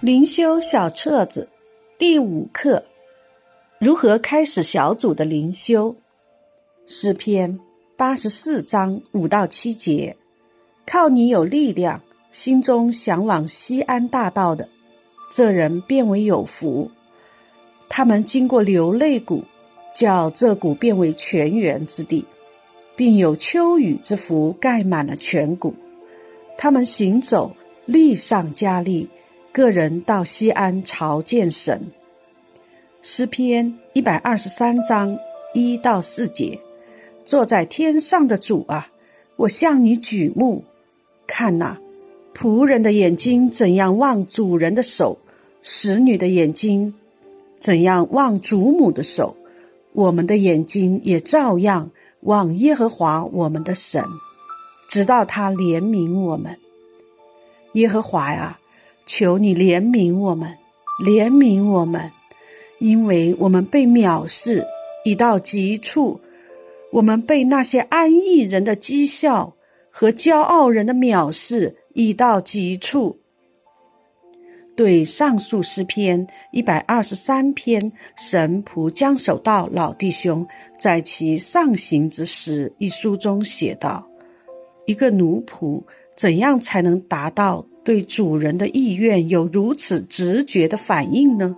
灵修小册子第五课：如何开始小组的灵修？诗篇八十四章五到七节：靠你有力量，心中向往西安大道的，这人变为有福。他们经过流泪谷，叫这谷变为泉源之地，并有秋雨之福盖满了全谷。他们行走，力上加力。个人到西安朝见神。诗篇一百二十三章一到四节：坐在天上的主啊，我向你举目，看哪，仆人的眼睛怎样望主人的手，使女的眼睛怎样望主母的手，我们的眼睛也照样望耶和华我们的神，直到他怜悯我们。耶和华呀！求你怜悯我们，怜悯我们，因为我们被藐视已到极处，我们被那些安逸人的讥笑和骄傲人的藐视已到极处。对上述诗篇一百二十三篇，神仆将守道老弟兄在其上行之时一书中写道：一个奴仆怎样才能达到？对主人的意愿有如此直觉的反应呢？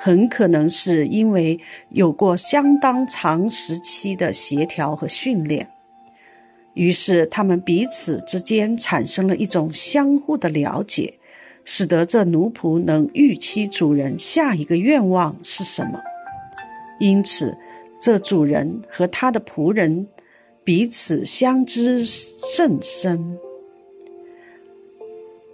很可能是因为有过相当长时期的协调和训练，于是他们彼此之间产生了一种相互的了解，使得这奴仆能预期主人下一个愿望是什么。因此，这主人和他的仆人彼此相知甚深。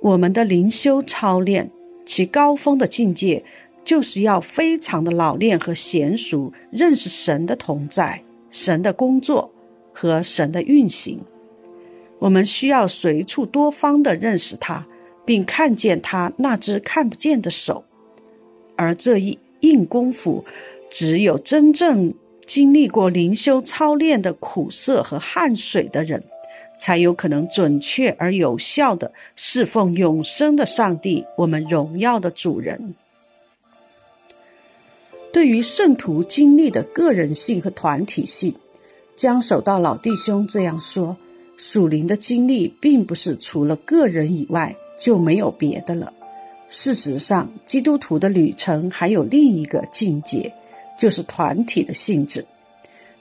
我们的灵修操练，其高峰的境界，就是要非常的老练和娴熟，认识神的同在、神的工作和神的运行。我们需要随处多方的认识他，并看见他那只看不见的手。而这一硬功夫，只有真正经历过灵修操练的苦涩和汗水的人。才有可能准确而有效的侍奉永生的上帝，我们荣耀的主人。对于圣徒经历的个人性和团体性，将守道老弟兄这样说：属灵的经历并不是除了个人以外就没有别的了。事实上，基督徒的旅程还有另一个境界，就是团体的性质。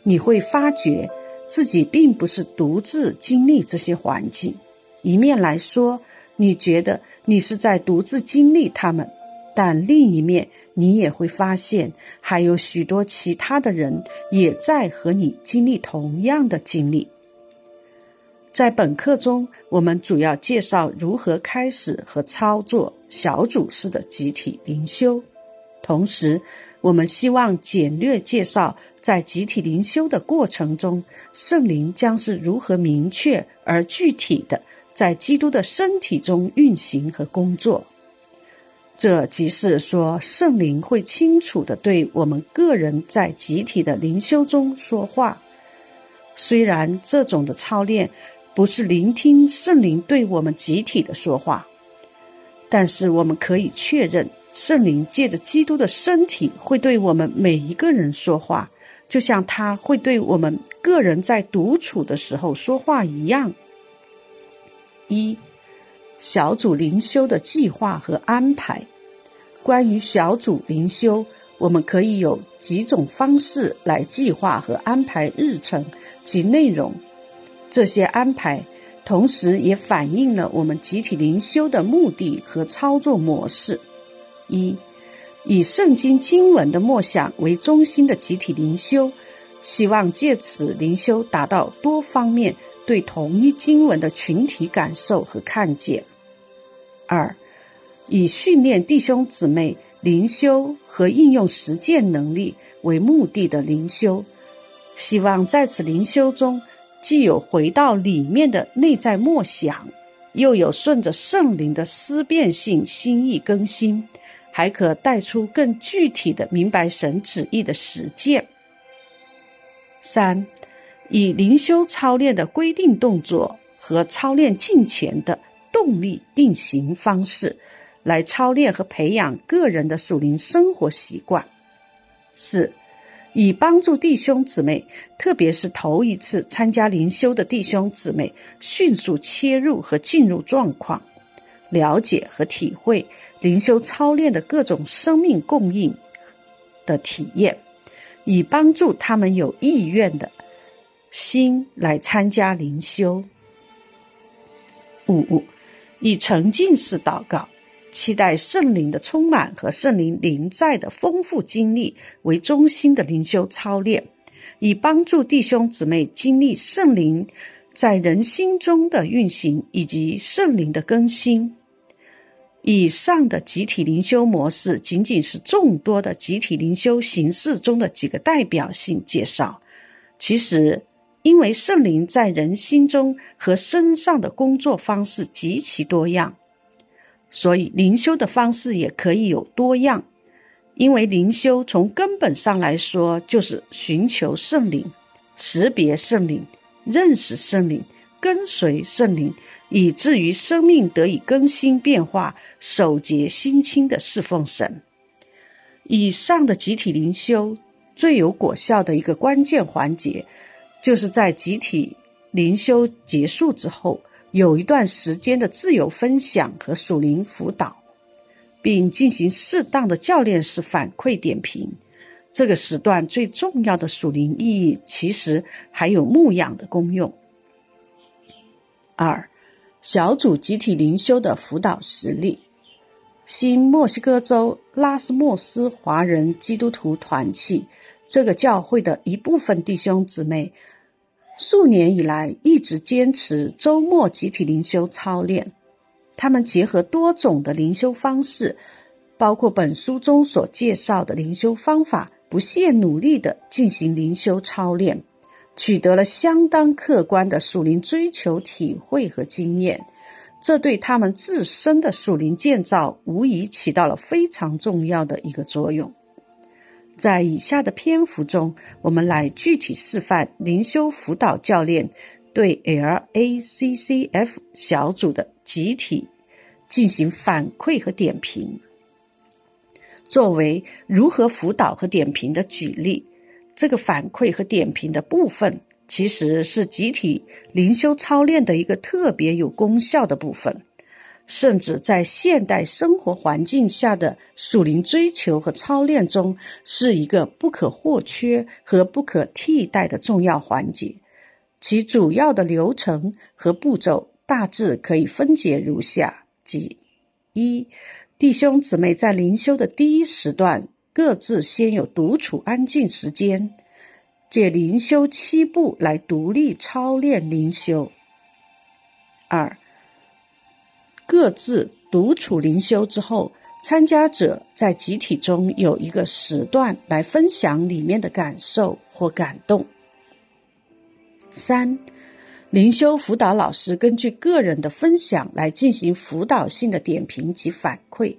你会发觉。自己并不是独自经历这些环境，一面来说，你觉得你是在独自经历他们，但另一面，你也会发现还有许多其他的人也在和你经历同样的经历。在本课中，我们主要介绍如何开始和操作小组式的集体灵修，同时。我们希望简略介绍，在集体灵修的过程中，圣灵将是如何明确而具体的在基督的身体中运行和工作。这即是说，圣灵会清楚的对我们个人在集体的灵修中说话。虽然这种的操练不是聆听圣灵对我们集体的说话，但是我们可以确认。圣灵借着基督的身体会对我们每一个人说话，就像他会对我们个人在独处的时候说话一样。一小组灵修的计划和安排。关于小组灵修，我们可以有几种方式来计划和安排日程及内容。这些安排同时也反映了我们集体灵修的目的和操作模式。一，以圣经经文的默想为中心的集体灵修，希望借此灵修达到多方面对同一经文的群体感受和看见。二，以训练弟兄姊妹灵修和应用实践能力为目的的灵修，希望在此灵修中，既有回到里面的内在默想，又有顺着圣灵的思辨性心意更新。还可带出更具体的明白神旨意的实践。三，以灵修操练的规定动作和操练进前的动力定型方式，来操练和培养个人的属灵生活习惯。四，以帮助弟兄姊妹，特别是头一次参加灵修的弟兄姊妹，迅速切入和进入状况，了解和体会灵修操练的各种生命供应的体验，以帮助他们有意愿的心来参加灵修。五，以沉浸式祷告，期待圣灵的充满和圣灵临在的丰富经历为中心的灵修操练，以帮助弟兄姊妹经历圣灵在人心中的运行以及圣灵的更新。以上的集体灵修模式仅仅是众多的集体灵修形式中的几个代表性介绍，其实。因为圣灵在人心中和身上的工作方式极其多样，所以灵修的方式也可以有多样。因为灵修从根本上来说，就是寻求圣灵、识别圣灵、认识圣灵、跟随圣灵，以至于生命得以更新变化、守节心清的侍奉神。以上的集体灵修最有果效的一个关键环节。就是在集体灵修结束之后，有一段时间的自由分享和属灵辅导，并进行适当的教练式反馈点评。这个时段最重要的属灵意义，其实还有牧养的功用。二、小组集体灵修的辅导实例：新墨西哥州拉斯莫斯华人基督徒团契这个教会的一部分弟兄姊妹。数年以来，一直坚持周末集体灵修操练。他们结合多种的灵修方式，包括本书中所介绍的灵修方法，不懈努力的进行灵修操练，取得了相当客观的属灵追求体会和经验。这对他们自身的属灵建造，无疑起到了非常重要的一个作用。在以下的篇幅中，我们来具体示范灵修辅导教练对 LACCF 小组的集体进行反馈和点评，作为如何辅导和点评的举例。这个反馈和点评的部分，其实是集体灵修操练的一个特别有功效的部分。甚至在现代生活环境下的属灵追求和操练中，是一个不可或缺和不可替代的重要环节。其主要的流程和步骤大致可以分解如下：即一，弟兄姊妹在灵修的第一时段，各自先有独处安静时间，借灵修七步来独立操练灵修。二。各自独处灵修之后，参加者在集体中有一个时段来分享里面的感受或感动。三，灵修辅导老师根据个人的分享来进行辅导性的点评及反馈。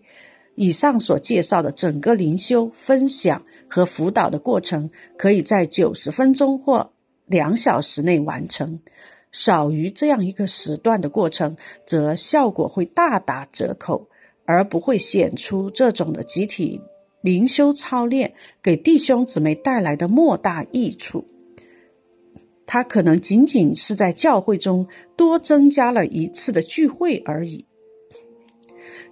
以上所介绍的整个灵修分享和辅导的过程，可以在九十分钟或两小时内完成。少于这样一个时段的过程，则效果会大打折扣，而不会显出这种的集体灵修操练给弟兄姊妹带来的莫大益处。它可能仅仅是在教会中多增加了一次的聚会而已。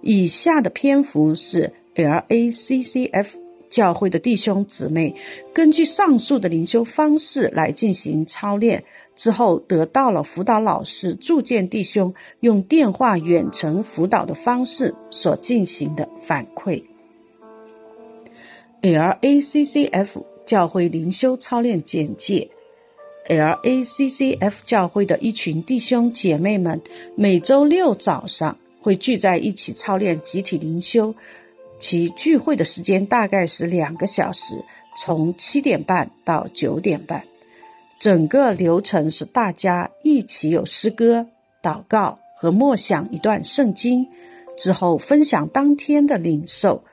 以下的篇幅是 LACCF 教会的弟兄姊妹根据上述的灵修方式来进行操练。之后得到了辅导老师助建弟兄用电话远程辅导的方式所进行的反馈。LACCF 教会灵修操练简介：LACCF 教会的一群弟兄姐妹们每周六早上会聚在一起操练集体灵修，其聚会的时间大概是两个小时，从七点半到九点半。整个流程是大家一起有诗歌、祷告和默想一段圣经，之后分享当天的领受。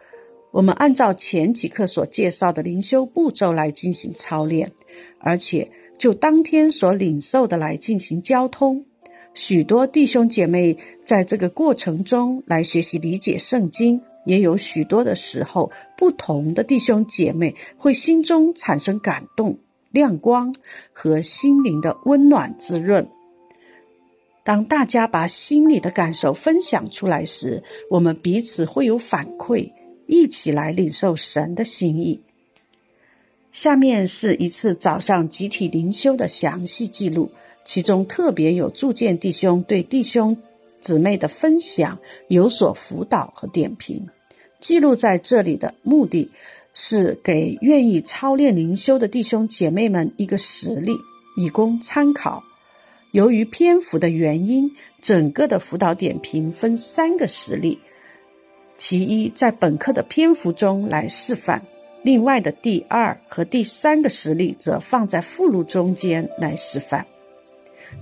我们按照前几课所介绍的灵修步骤来进行操练，而且就当天所领受的来进行交通。许多弟兄姐妹在这个过程中来学习理解圣经，也有许多的时候，不同的弟兄姐妹会心中产生感动、亮光和心灵的温暖滋润。当大家把心里的感受分享出来时，我们彼此会有反馈，一起来领受神的心意。下面是一次早上集体灵修的详细记录。其中特别有铸剑弟兄对弟兄姊妹的分享有所辅导和点评，记录在这里的目的是给愿意操练灵修的弟兄姐妹们一个实例，以供参考。由于篇幅的原因，整个的辅导点评分三个实例，其一在本课的篇幅中来示范，另外的第二和第三个实例则放在附录中间来示范。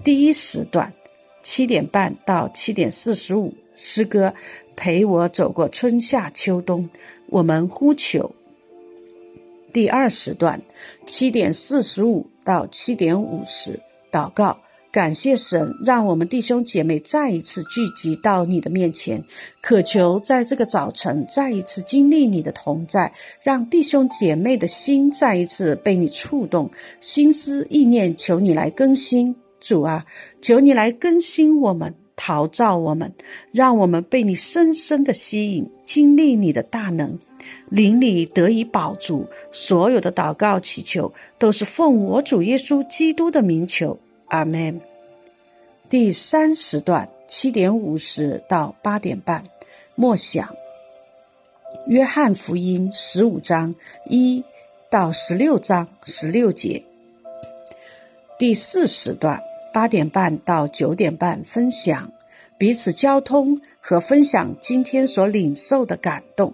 第一时段，七点半到七点四十五，诗歌陪我走过春夏秋冬，我们呼求。第二时段，七点四十五到七点五十，祷告，感谢神，让我们弟兄姐妹再一次聚集到你的面前，渴求在这个早晨再一次经历你的同在，让弟兄姐妹的心再一次被你触动，心思意念求你来更新。主啊，求你来更新我们，陶造我们，让我们被你深深的吸引，经历你的大能，灵里得以保住。所有的祷告祈求都是奉我主耶稣基督的名求，阿门。第三时段七点五十到八点半，默想约翰福音十五章一到十六章十六节。第四时段。八点半到九点半，分享彼此交通和分享今天所领受的感动。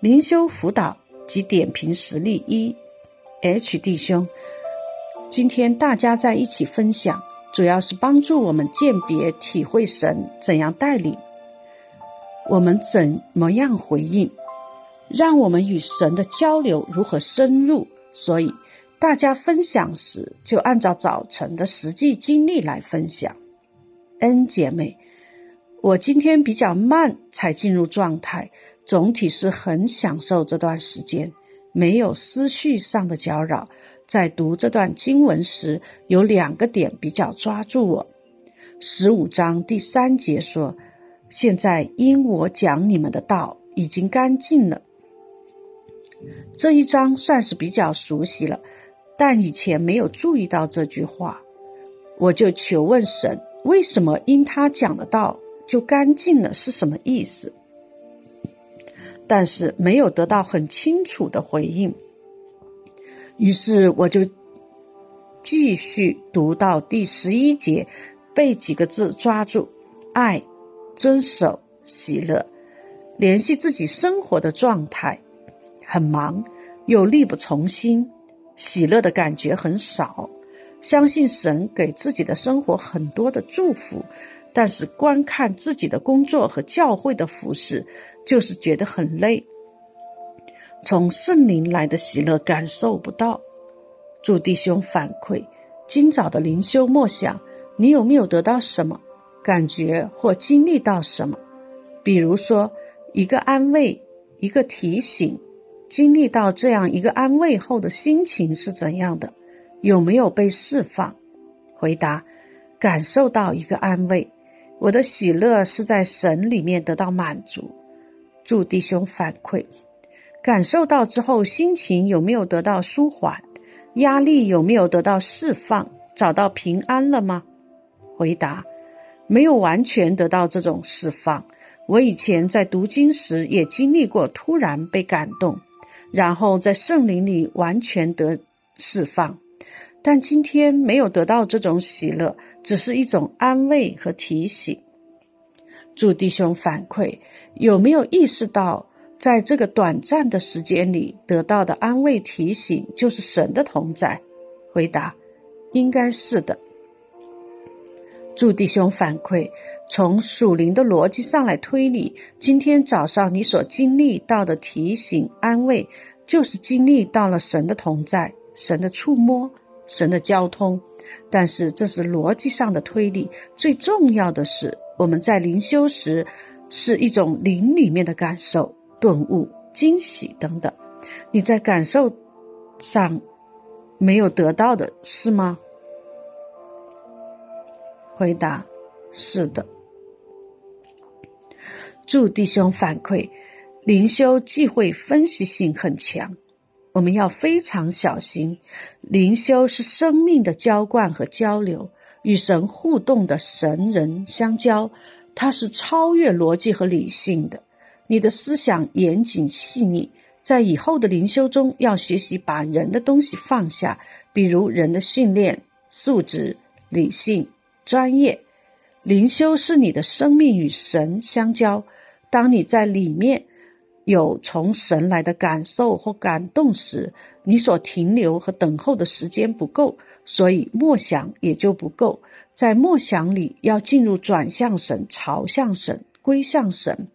灵修辅导及点评实例一，H 弟兄，今天大家在一起分享，主要是帮助我们鉴别、体会神怎样带领我们，怎么样回应，让我们与神的交流如何深入。所以。大家分享时，就按照早晨的实际经历来分享。恩姐妹，我今天比较慢才进入状态，总体是很享受这段时间，没有思绪上的搅扰。在读这段经文时，有两个点比较抓住我。十五章第三节说：“现在因我讲你们的道已经干净了。”这一章算是比较熟悉了。但以前没有注意到这句话，我就求问神：为什么因他讲的道就干净了？是什么意思？但是没有得到很清楚的回应。于是我就继续读到第十一节，被几个字抓住：爱、遵守、喜乐，联系自己生活的状态，很忙又力不从心。喜乐的感觉很少，相信神给自己的生活很多的祝福，但是观看自己的工作和教会的服饰，就是觉得很累。从圣灵来的喜乐感受不到。祝弟兄反馈，今早的灵修默想，你有没有得到什么感觉或经历到什么？比如说一个安慰，一个提醒。经历到这样一个安慰后的心情是怎样的？有没有被释放？回答：感受到一个安慰。我的喜乐是在神里面得到满足。祝弟兄反馈：感受到之后，心情有没有得到舒缓？压力有没有得到释放？找到平安了吗？回答：没有完全得到这种释放。我以前在读经时也经历过突然被感动。然后在圣灵里完全得释放，但今天没有得到这种喜乐，只是一种安慰和提醒。祝弟兄反馈有没有意识到，在这个短暂的时间里得到的安慰提醒就是神的同在？回答：应该是的。祝弟兄反馈。从属灵的逻辑上来推理，今天早上你所经历到的提醒、安慰，就是经历到了神的同在、神的触摸、神的交通。但是这是逻辑上的推理。最重要的是，我们在灵修时是一种灵里面的感受、顿悟、惊喜等等。你在感受上没有得到的是吗？回答：是的。祝弟兄反馈，灵修忌讳分析性很强，我们要非常小心。灵修是生命的浇灌和交流，与神互动的神人相交，它是超越逻辑和理性的。你的思想严谨细腻，在以后的灵修中要学习把人的东西放下，比如人的训练、素质、理性、专业。灵修是你的生命与神相交。当你在里面有从神来的感受或感动时，你所停留和等候的时间不够，所以默想也就不够。在默想里要进入转向神、朝向神、归向神。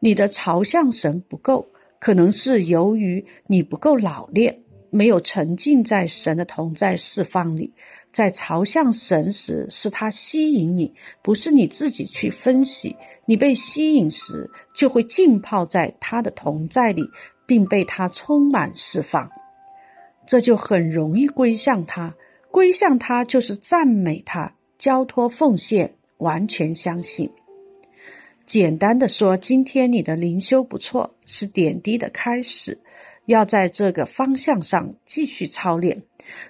你的朝向神不够，可能是由于你不够老练，没有沉浸在神的同在释放里。在朝向神时，是他吸引你，不是你自己去分析。你被吸引时，就会浸泡在他的同在里，并被他充满释放，这就很容易归向他。归向他就是赞美他，交托奉献，完全相信。简单的说，今天你的灵修不错，是点滴的开始，要在这个方向上继续操练。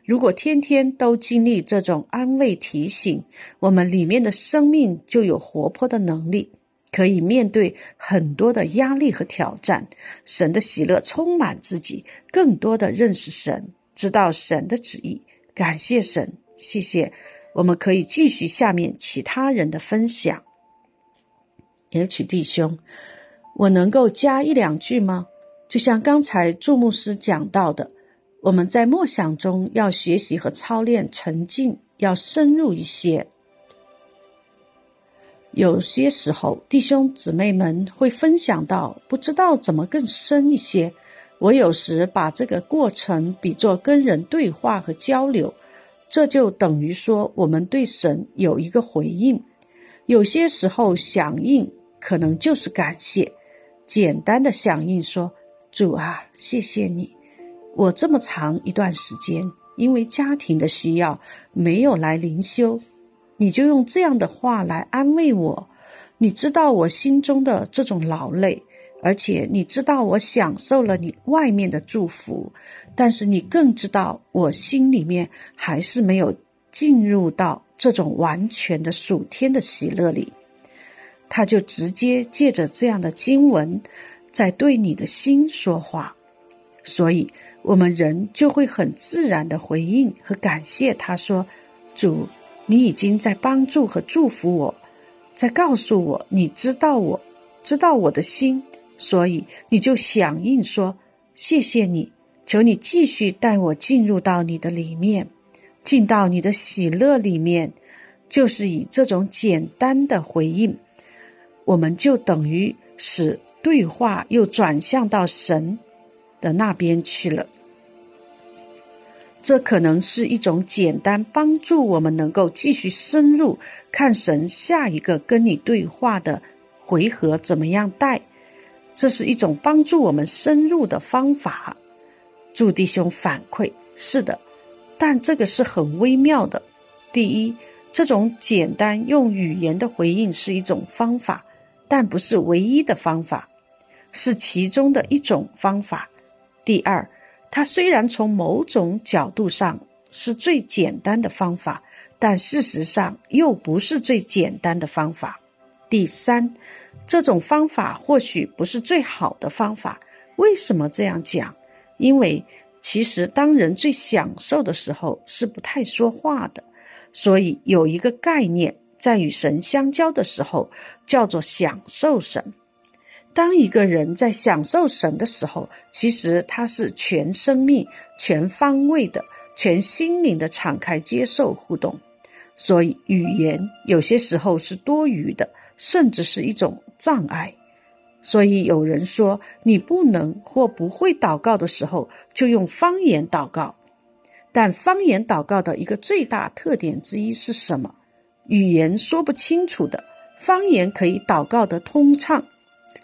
如果天天都经历这种安慰提醒，我们里面的生命就有活泼的能力。可以面对很多的压力和挑战，神的喜乐充满自己，更多的认识神，知道神的旨意。感谢神，谢谢。我们可以继续下面其他人的分享。H 弟兄，我能够加一两句吗？就像刚才注牧师讲到的，我们在默想中要学习和操练沉浸，要深入一些。有些时候，弟兄姊妹们会分享到不知道怎么更深一些。我有时把这个过程比作跟人对话和交流，这就等于说我们对神有一个回应。有些时候响应可能就是感谢，简单的响应说：“主啊，谢谢你，我这么长一段时间因为家庭的需要没有来灵修。”你就用这样的话来安慰我，你知道我心中的这种劳累，而且你知道我享受了你外面的祝福，但是你更知道我心里面还是没有进入到这种完全的属天的喜乐里。他就直接借着这样的经文，在对你的心说话，所以我们人就会很自然的回应和感谢他说：“主。”你已经在帮助和祝福我，在告诉我你知道我，知道我的心，所以你就响应说：“谢谢你，求你继续带我进入到你的里面，进到你的喜乐里面。”就是以这种简单的回应，我们就等于使对话又转向到神的那边去了。这可能是一种简单帮助我们能够继续深入看神下一个跟你对话的回合怎么样带，这是一种帮助我们深入的方法。祝弟兄反馈是的，但这个是很微妙的。第一，这种简单用语言的回应是一种方法，但不是唯一的方法，是其中的一种方法。第二。它虽然从某种角度上是最简单的方法，但事实上又不是最简单的方法。第三，这种方法或许不是最好的方法。为什么这样讲？因为其实当人最享受的时候是不太说话的，所以有一个概念在与神相交的时候，叫做享受神。当一个人在享受神的时候，其实他是全生命、全方位的、全心灵的敞开接受互动，所以语言有些时候是多余的，甚至是一种障碍。所以有人说，你不能或不会祷告的时候，就用方言祷告。但方言祷告的一个最大特点之一是什么？语言说不清楚的方言可以祷告的通畅，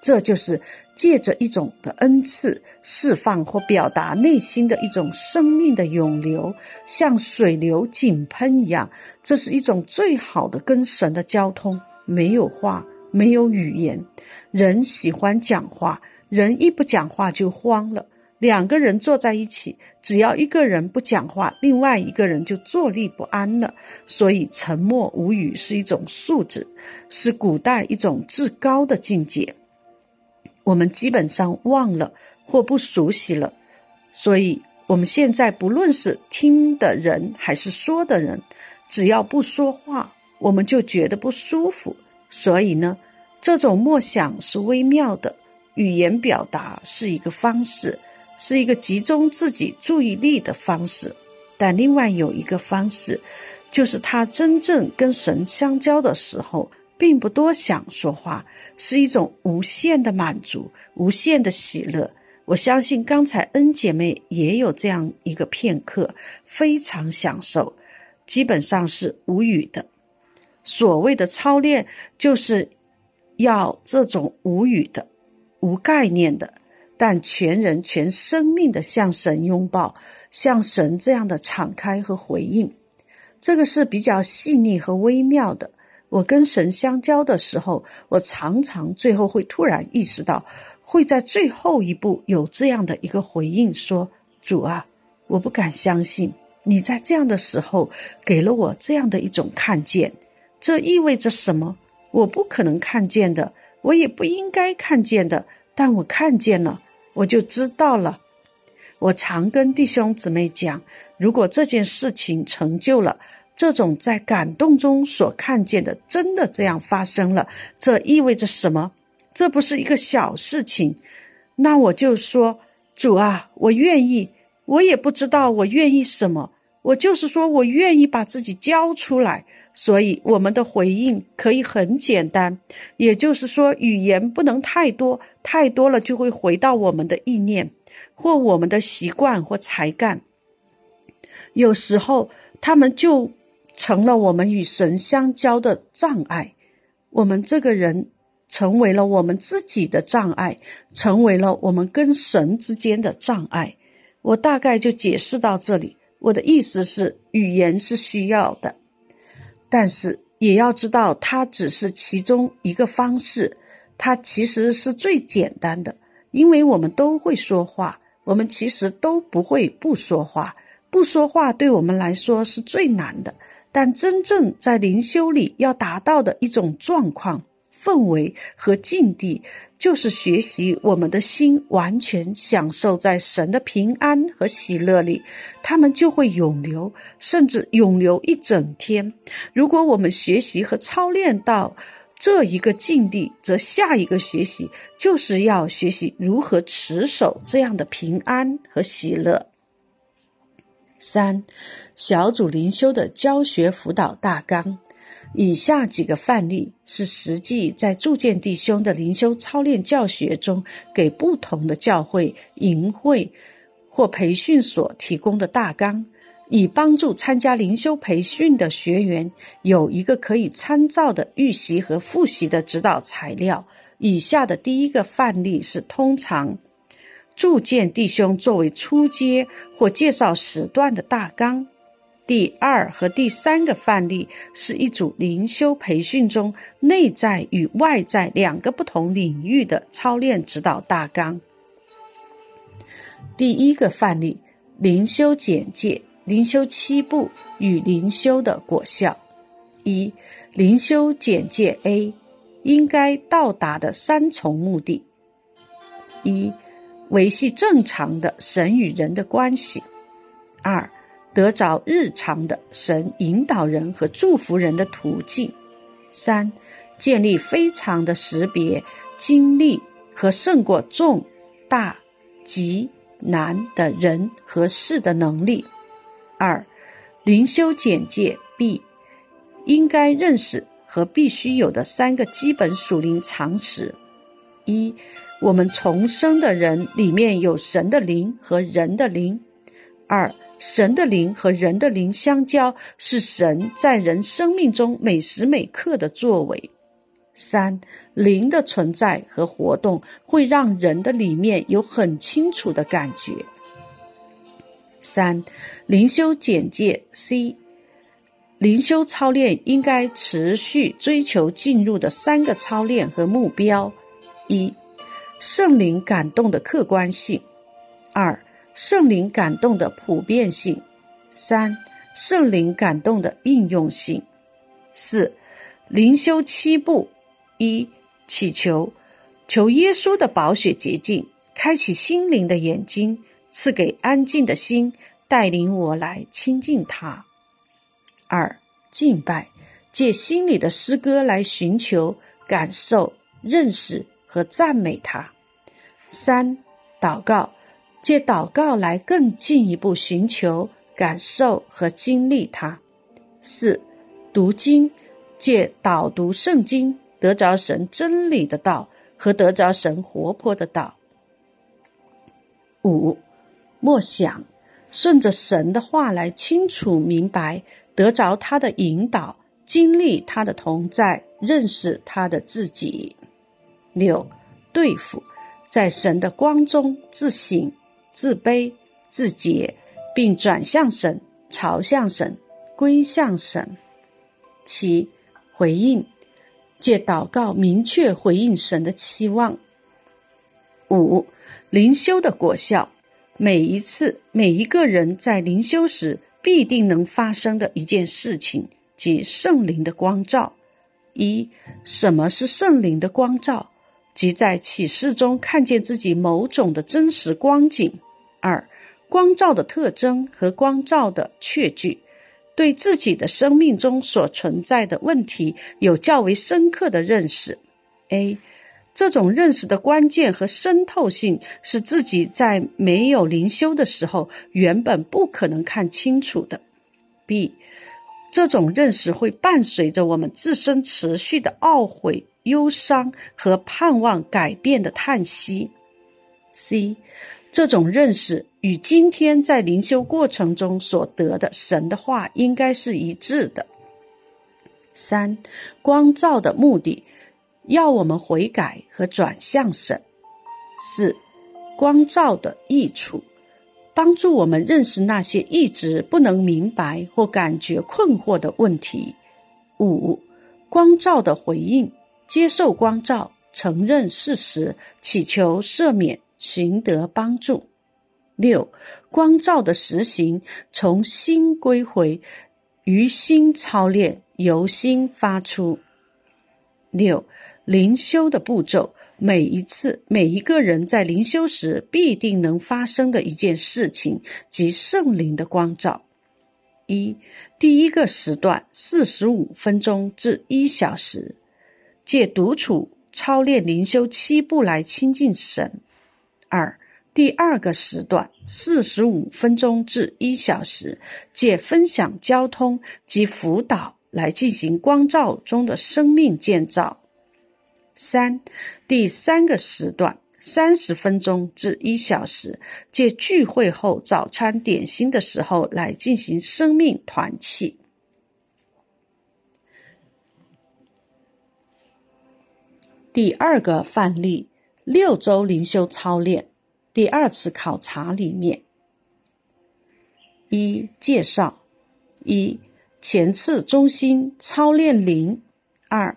这就是借着一种的恩赐释放或表达内心的一种生命的涌流，像水流井喷一样。这是一种最好的跟神的交通。没有话，没有语言，人喜欢讲话，人一不讲话就慌了。两个人坐在一起，只要一个人不讲话，另外一个人就坐立不安了。所以，沉默无语是一种素质，是古代一种至高的境界。我们基本上忘了或不熟悉了，所以我们现在不论是听的人还是说的人，只要不说话，我们就觉得不舒服。所以呢，这种默想是微妙的，语言表达是一个方式。是一个集中自己注意力的方式，但另外有一个方式，就是他真正跟神相交的时候，并不多想说话，是一种无限的满足、无限的喜乐。我相信刚才恩姐妹也有这样一个片刻，非常享受，基本上是无语的。所谓的操练，就是要这种无语的、无概念的。但全人全生命的向神拥抱，向神这样的敞开和回应，这个是比较细腻和微妙的。我跟神相交的时候，我常常最后会突然意识到，会在最后一步有这样的一个回应：说主啊，我不敢相信你在这样的时候给了我这样的一种看见。这意味着什么？我不可能看见的，我也不应该看见的，但我看见了。我就知道了。我常跟弟兄姊妹讲，如果这件事情成就了，这种在感动中所看见的真的这样发生了，这意味着什么？这不是一个小事情。那我就说，主啊，我愿意。我也不知道我愿意什么，我就是说我愿意把自己交出来。所以，我们的回应可以很简单，也就是说，语言不能太多，太多了就会回到我们的意念，或我们的习惯或才干。有时候，他们就成了我们与神相交的障碍。我们这个人成为了我们自己的障碍，成为了我们跟神之间的障碍。我大概就解释到这里。我的意思是，语言是需要的。但是也要知道，它只是其中一个方式，它其实是最简单的，因为我们都会说话，我们其实都不会不说话。不说话对我们来说是最难的，但真正在灵修里要达到的一种状况。氛围和境地，就是学习我们的心完全享受在神的平安和喜乐里，他们就会永留，甚至永留一整天。如果我们学习和操练到这一个境地，则下一个学习就是要学习如何持守这样的平安和喜乐。三小组灵修的教学辅导大纲。以下几个范例是实际在铸剑弟兄的灵修操练教学中，给不同的教会、营会或培训所提供的大纲，以帮助参加灵修培训的学员有一个可以参照的预习和复习的指导材料。以下的第一个范例是通常铸剑弟兄作为初阶或介绍时段的大纲。第二和第三个范例是一组灵修培训中内在与外在两个不同领域的操练指导大纲。第一个范例：灵修简介，灵修七步与灵修的果效。一、灵修简介 A 应该到达的三重目的：一、维系正常的神与人的关系；二、得着日常的神引导人和祝福人的途径。三、建立非常的识别经历和胜过重大极难的人和事的能力。二、灵修简介 B 应该认识和必须有的三个基本属灵常识：一、我们重生的人里面有神的灵和人的灵。二、神的灵和人的灵相交，是神在人生命中每时每刻的作为。三、灵的存在和活动会让人的里面有很清楚的感觉。三、灵修简介 C。灵修操练应该持续追求进入的三个操练和目标：一、圣灵感动的客观性；二、圣灵感动的普遍性；三、圣灵感动的应用性。四、灵修七步：一、祈求，求耶稣的宝血洁净，开启心灵的眼睛，赐给安静的心，带领我来亲近他。二、敬拜，借心里的诗歌来寻求、感受、认识和赞美他。三、祷告，借祷告来更进一步寻求、感受和经历他。四、读经，借导读圣经得着神真理的道和得着神活泼的道。五、默想，顺着神的话来清楚明白。得着他的引导，经历他的同在，认识他的自己。六，对付，在神的光中自省、自卑、自洁，并转向神，朝向神，归向神。七，回应，借祷告明确回应神的期望。五，灵修的果效，每一次每一个人在灵修时。必定能发生的一件事情，即圣灵的光照。一，什么是圣灵的光照？即在启示中看见自己某种的真实光景。二，光照的特征和光照的确据，对自己的生命中所存在的问题有较为深刻的认识。A。这种认识的关键和渗透性是自己在没有灵修的时候原本不可能看清楚的。B，这种认识会伴随着我们自身持续的懊悔、忧伤和盼望改变的叹息。C，这种认识与今天在灵修过程中所得的神的话应该是一致的。三，光照的目的。要我们悔改和转向神。四、光照的益处，帮助我们认识那些一直不能明白或感觉困惑的问题。五、光照的回应，接受光照，承认事实，祈求赦免，寻得帮助。六、光照的实行，从心归回，于心操练，由心发出。六。灵修的步骤，每一次每一个人在灵修时必定能发生的一件事情，即圣灵的光照。一，第一个时段四十五分钟至一小时，借独处操练灵修七步来亲近神。二，第二个时段四十五分钟至一小时，借分享交通及辅导来进行光照中的生命建造。三，第三个时段，三十分钟至一小时，借聚会后早餐点心的时候来进行生命团契。第二个范例，六周灵修操练，第二次考察里面，一介绍，一前次中心操练灵，二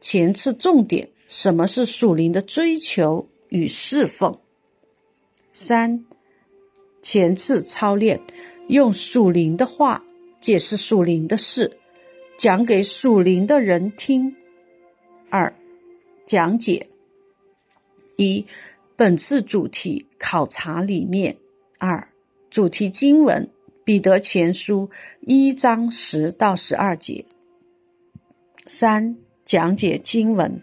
前次重点。什么是属灵的追求与侍奉？三前次操练，用属灵的话解释属灵的事，讲给属灵的人听。二讲解一本次主题考察里面。二主题经文彼得前书一章十到十二节。三讲解经文。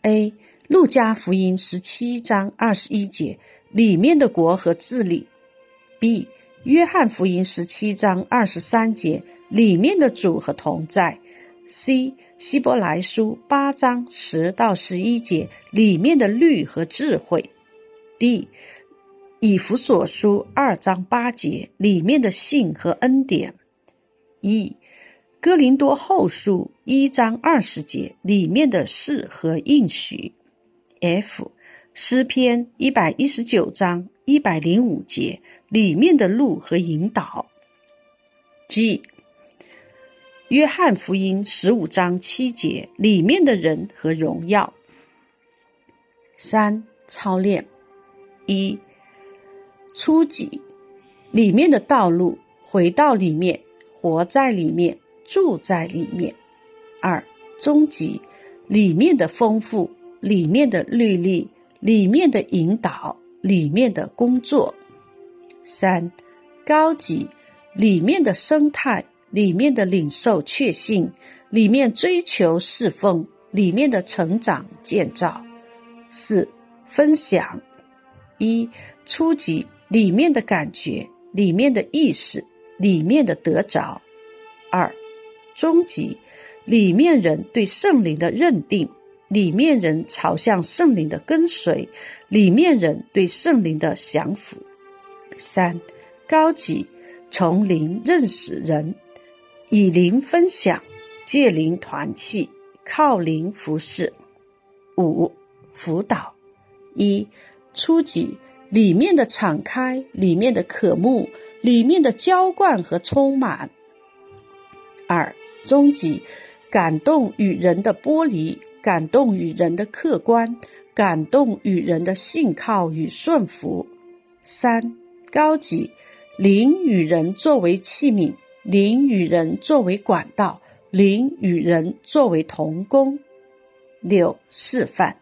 A. 路加福音十七章二十一节里面的国和治理。B. 约翰福音十七章二十三节里面的主和同在。C. 希伯来书八章十到十一节里面的律和智慧。D 以弗所书二章八节里面的信和恩典；E 哥林多后书一章二十节里面的事和应许；F 诗篇一百一十九章一百零五节里面的路和引导；G 约翰福音十五章七节里面的人和荣耀。三操练一。初级里面的道路，回到里面，活在里面，住在里面。二终极里面的丰富，里面的律例，里面的引导，里面的工作。三高级里面的生态，里面的领受确信，里面追求侍奉，里面的成长建造。四分享一初级。里面的感觉，里面的意识，里面的得着。二，终极，里面人对圣灵的认定，里面人朝向圣灵的跟随，里面人对圣灵的降服。三，高级，从灵认识人，以灵分享，借灵团契，靠灵服侍。五，辅导。一，初级。里面的敞开，里面的渴慕，里面的浇灌和充满。二，终极感动与人的剥离，感动与人的客观，感动与人的信靠与顺服。三，高级灵与人作为器皿，灵与人作为管道，灵与人作为同工。六，示范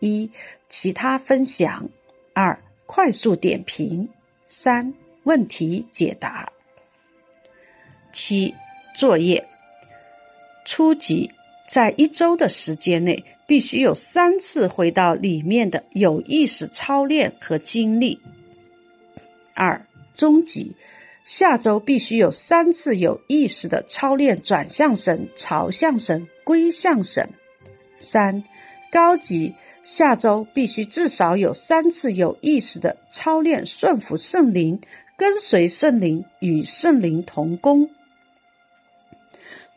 一，其他分享二。快速点评，三问题解答。七作业，初级在一周的时间内，必须有三次回到里面的有意识操练和经历。二中级，下周必须有三次有意识的操练转向神、朝向神、归向神。三高级。下周必须至少有三次有意识的操练顺服圣灵，跟随圣灵，与圣灵同工。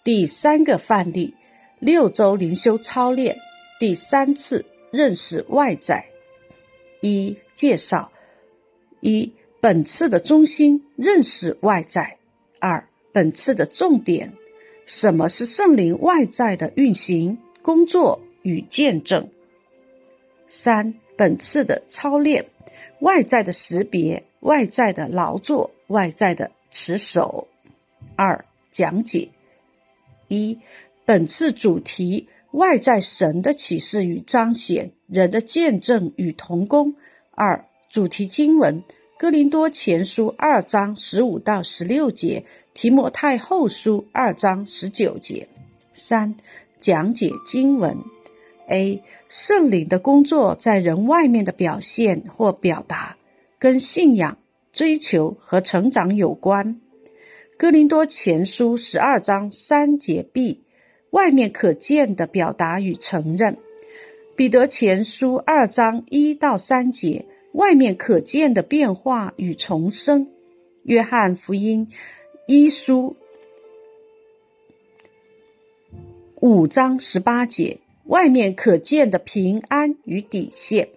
第三个范例：六周灵修操练，第三次认识外在。一介绍：一本次的中心认识外在；二本次的重点：什么是圣灵外在的运行、工作与见证。三本次的操练，外在的识别，外在的劳作，外在的持守。二讲解一本次主题：外在神的启示与彰显，人的见证与同工。二主题经文：哥林多前书二章十五到十六节，提摩太后书二章十九节。三讲解经文。A 圣灵的工作在人外面的表现或表达，跟信仰、追求和成长有关。哥林多前书十二章三节 B 外面可见的表达与承认。彼得前书二章一到三节外面可见的变化与重生。约翰福音一书五章十八节。外面可见的平安与底线。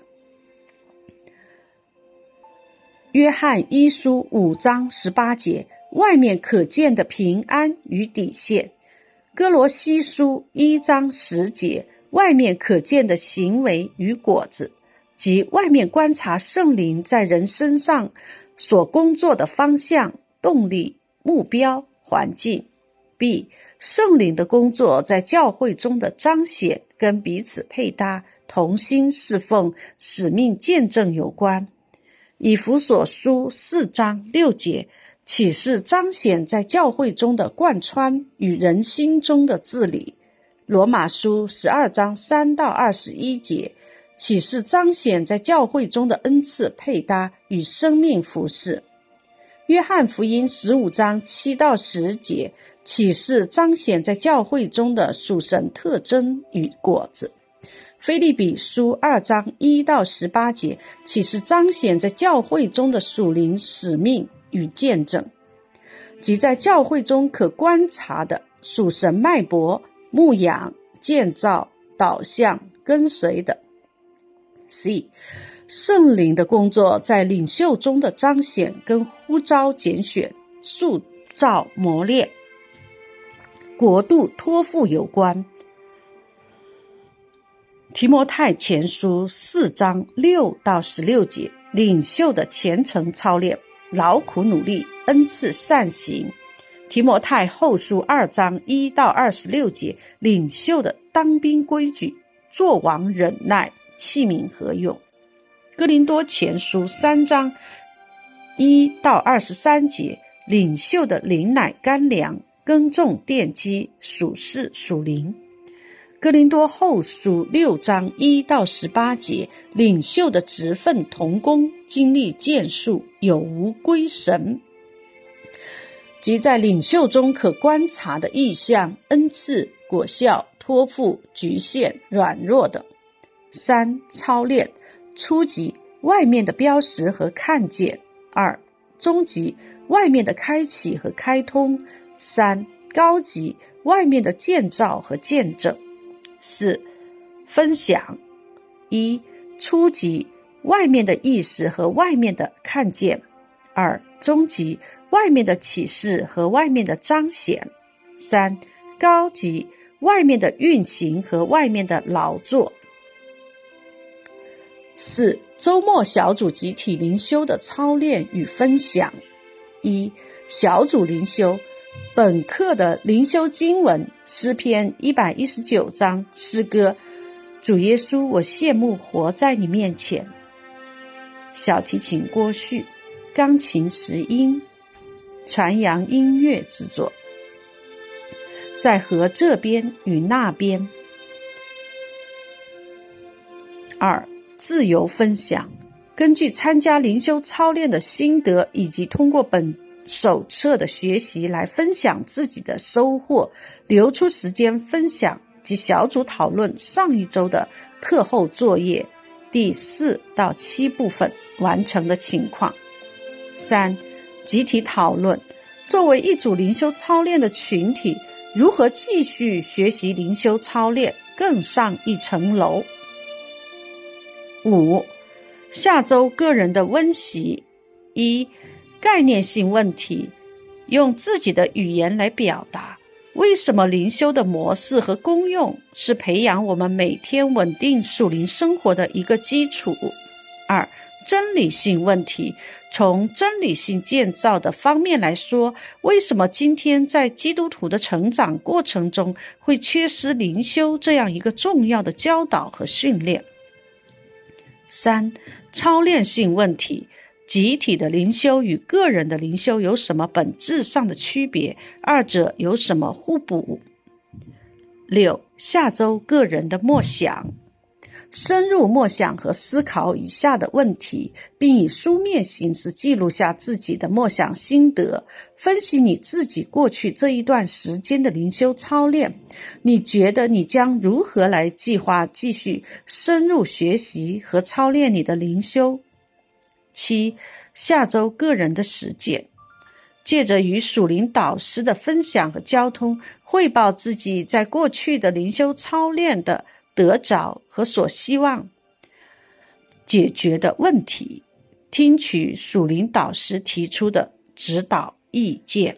约翰一书五章十八节，外面可见的平安与底线。哥罗西书一章十节，外面可见的行为与果子，即外面观察圣灵在人身上所工作的方向、动力、目标、环境。B 圣灵的工作在教会中的彰显。跟彼此配搭、同心侍奉、使命见证有关。以弗所书四章六节启示彰显在教会中的贯穿与人心中的治理。罗马书十二章三到二十一节启示彰显在教会中的恩赐配搭与生命服饰。约翰福音十五章七到十节。启示彰显在教会中的属神特征与果子，菲利比书二章一到十八节，启示彰显在教会中的属灵使命与见证，即在教会中可观察的属神脉搏、牧养、建造、导向、跟随的。C，圣灵的工作在领袖中的彰显，跟呼召、拣选、塑造、磨练、国度托付有关。提摩太前书四章六到十六节，领袖的虔诚操练、劳苦努力、恩赐善行。提摩太后书二章一到二十六节，领袖的当兵规矩、作王忍耐、器皿何用。哥林多前书三章一到二十三节，领袖的灵乃干粮、耕种奠基、属事属灵。哥林多后书六章一到十八节，领袖的职分同工，经历建树，有无归神，即在领袖中可观察的意象、恩赐、果效、托付、局限、软弱等。三、操练初级外面的标识和看见；二、中级外面的开启和开通；三、高级外面的建造和见证。四、分享一初级外面的意识和外面的看见；二、中级外面的启示和外面的彰显；三、高级外面的运行和外面的劳作。四、周末小组集体灵修的操练与分享。一、小组灵修。本课的灵修经文诗篇一百一十九章诗歌，主耶稣，我羡慕活在你面前。小提琴郭旭，钢琴石英，传扬音乐制作，在河这边与那边。二自由分享，根据参加灵修操练的心得，以及通过本。手册的学习来分享自己的收获，留出时间分享及小组讨论上一周的课后作业第四到七部分完成的情况。三、集体讨论，作为一组灵修操练的群体，如何继续学习灵修操练，更上一层楼。五、下周个人的温习一。概念性问题，用自己的语言来表达为什么灵修的模式和功用是培养我们每天稳定属灵生活的一个基础。二、真理性问题，从真理性建造的方面来说，为什么今天在基督徒的成长过程中会缺失灵修这样一个重要的教导和训练？三、操练性问题。集体的灵修与个人的灵修有什么本质上的区别？二者有什么互补？六下周个人的默想，深入默想和思考以下的问题，并以书面形式记录下自己的默想心得，分析你自己过去这一段时间的灵修操练。你觉得你将如何来计划继续深入学习和操练你的灵修？七下周个人的实践，借着与属灵导师的分享和交通，汇报自己在过去的灵修操练的得着和所希望解决的问题，听取属灵导师提出的指导意见。